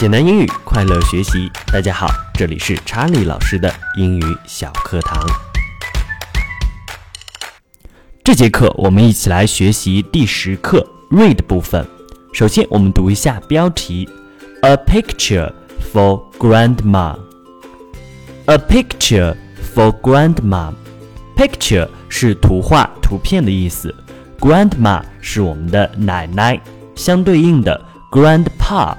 简单英语，快乐学习。大家好，这里是查理老师的英语小课堂。这节课我们一起来学习第十课 read 部分。首先，我们读一下标题：A picture for grandma。A picture for grandma。Picture 是图画、图片的意思。Grandma 是我们的奶奶，相对应的 grandpa。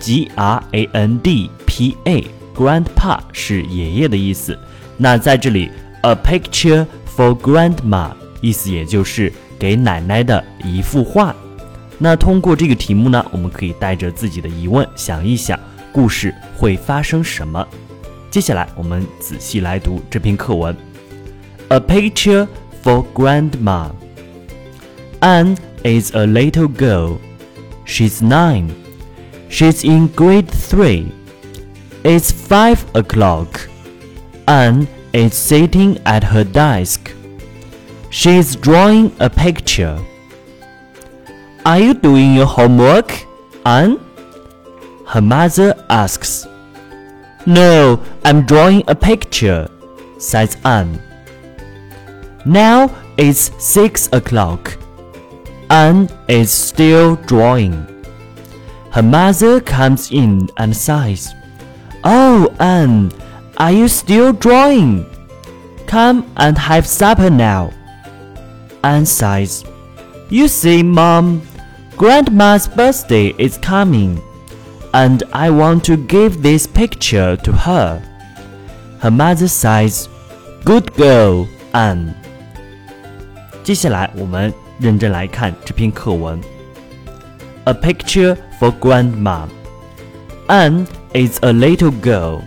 G R A N D P A，grandpa 是爷爷的意思。那在这里，a picture for grandma，意思也就是给奶奶的一幅画。那通过这个题目呢，我们可以带着自己的疑问想一想，故事会发生什么。接下来我们仔细来读这篇课文。A picture for grandma. Ann is a little girl. She's nine. She's in grade 3. It's 5 o'clock. Anne is sitting at her desk. She's drawing a picture. Are you doing your homework, Anne? Her mother asks. No, I'm drawing a picture, says Anne. Now it's 6 o'clock. Anne is still drawing. Her mother comes in and sighs, Oh, Anne, are you still drawing? Come and have supper now. Anne sighs, You see, Mom, Grandma's birthday is coming, and I want to give this picture to her. Her mother sighs, Good girl, Anne. 接下来，我们认真来看这篇课文。A picture for grandma. Anne is a little girl.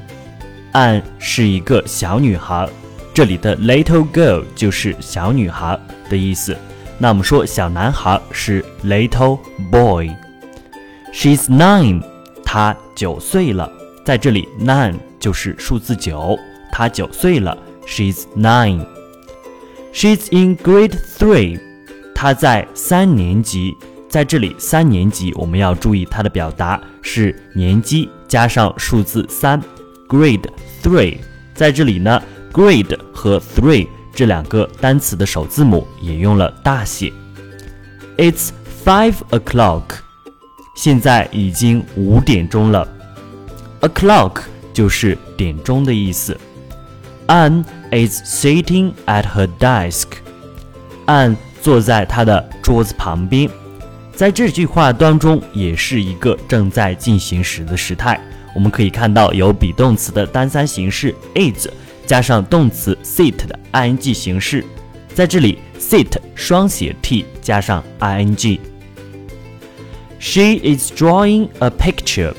Anne 是一个小女孩。这里的 little girl 就是小女孩的意思。那我们说小男孩是 little boy。She's nine. 她九岁了。在这里，nine 就是数字九。她九岁了。She's nine. She's in grade three. 她在三年级。 在这里，三年级我们要注意它的表达是年级加上数字三，grade three。在这里呢，grade 和 three 这两个单词的首字母也用了大写。It's five o'clock，现在已经五点钟了。O'clock 就是点钟的意思。Anne is sitting at her desk，安坐在她的桌子旁边。在这句话当中，也是一个正在进行时的时态。我们可以看到有 be 动词的单三形式 is，加上动词 sit 的 ing 形式。在这里，sit 双写 t 加上 ing。She is drawing a picture。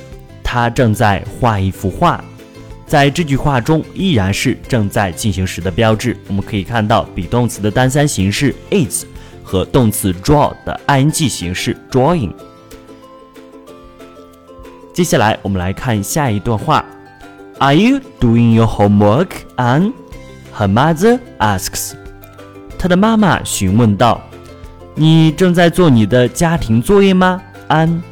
她正在画一幅画。在这句话中，依然是正在进行时的标志。我们可以看到 be 动词的单三形式 is。和动词 draw 的 ing 形式 drawing。接下来我们来看下一段话：Are you doing your homework, Ann? Her mother asks. 她的妈妈询问道：“你正在做你的家庭作业吗，Ann？”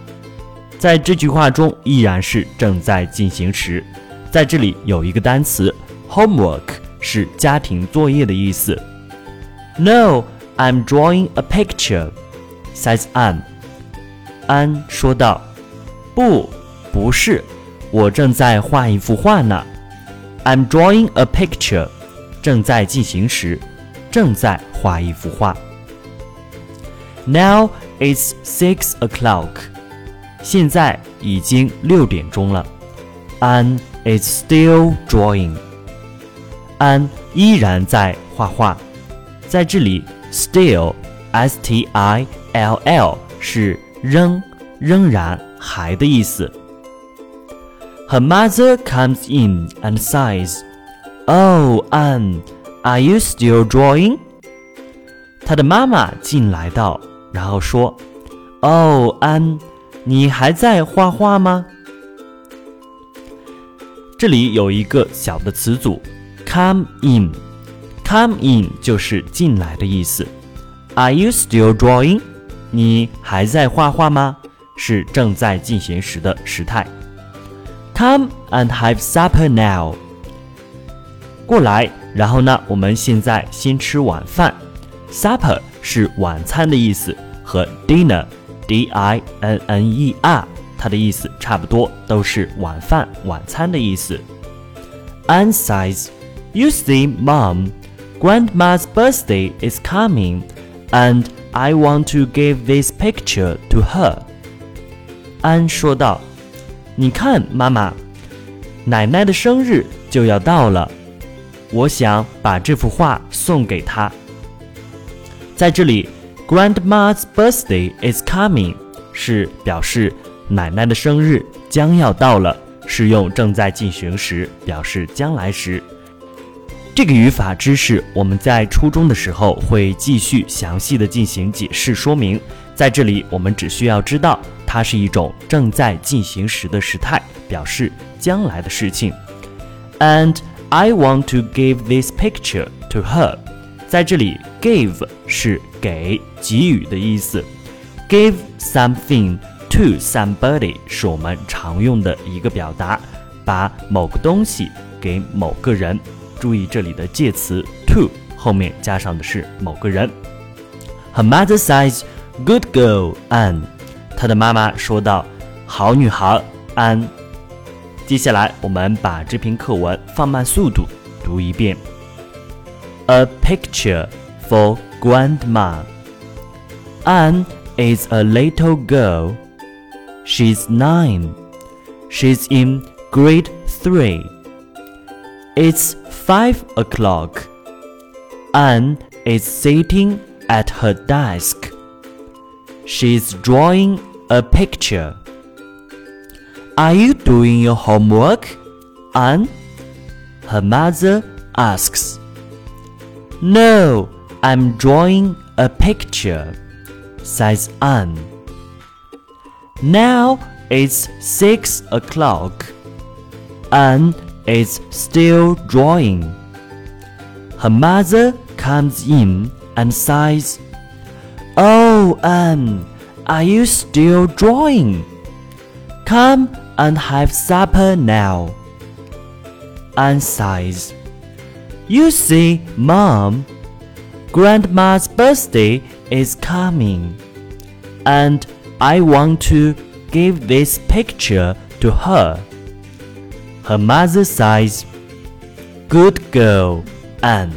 在这句话中依然是正在进行时，在这里有一个单词 homework 是家庭作业的意思。No。I'm drawing a picture, says Anne. 安说道：“不，不是，我正在画一幅画呢。I'm drawing a picture，正在进行时，正在画一幅画。Now it's six o'clock，现在已经六点钟了。Anne is still drawing，安依然在画画，在这里。 Still, s t i l l 是仍、仍然、还的意思。Her mother comes in and sighs, "Oh, Anne, are you still drawing?" 她的妈妈进来到，然后说 oh ann 你还在画画吗？”这里有一个小的词组，come in。Come in 就是进来的意思。Are you still drawing？你还在画画吗？是正在进行时的时态。Come and have supper now. 过来，然后呢，我们现在先吃晚饭。Supper 是晚餐的意思，和 dinner d i n n e r 它的意思差不多，都是晚饭、晚餐的意思。Anne says, "You see, Mom, Grandma's birthday is coming, and I want to give this picture to her." 安说道：“你看，妈妈，奶奶的生日就要到了。”我想把这幅画送给她。在这里，Grandma's birthday is coming 是表示奶奶的生日将要到了，是用正在进行时表示将来时。这个语法知识我们在初中的时候会继续详细的进行解释说明。在这里，我们只需要知道它是一种正在进行时的时态，表示将来的事情。And I want to give this picture to her。在这里，give 是给、给予的意思。Give something to somebody 是我们常用的一个表达，把某个东西给某个人。注意这里的介词 to 后面加上的是某个人。Her mother says, "Good girl, Anne." 她的妈妈说道：“好女孩，安。”接下来，我们把这篇课文放慢速度读一遍。A picture for Grandma. Anne is a little girl. She's nine. She's in grade three. It's five o'clock. Anne is sitting at her desk. She's drawing a picture. Are you doing your homework, Anne? Her mother asks. No, I'm drawing a picture, says Anne. Now it's six o'clock. Anne is still drawing. Her mother comes in and says, Oh, Anne, are you still drawing? Come and have supper now. Anne sighs. You see, Mom, Grandma's birthday is coming, and I want to give this picture to her. Her mother sighs. Good girl, Anne.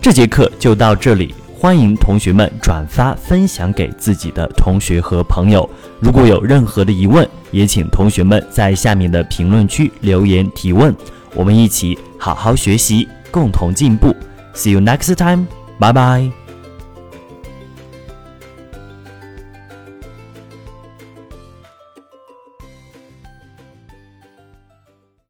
这节课就到这里。欢迎同学们转发分享给自己的同学和朋友。如果有任何的疑问，也请同学们在下面的评论区留言提问。我们一起好好学习，共同进步。See you next time. Bye bye.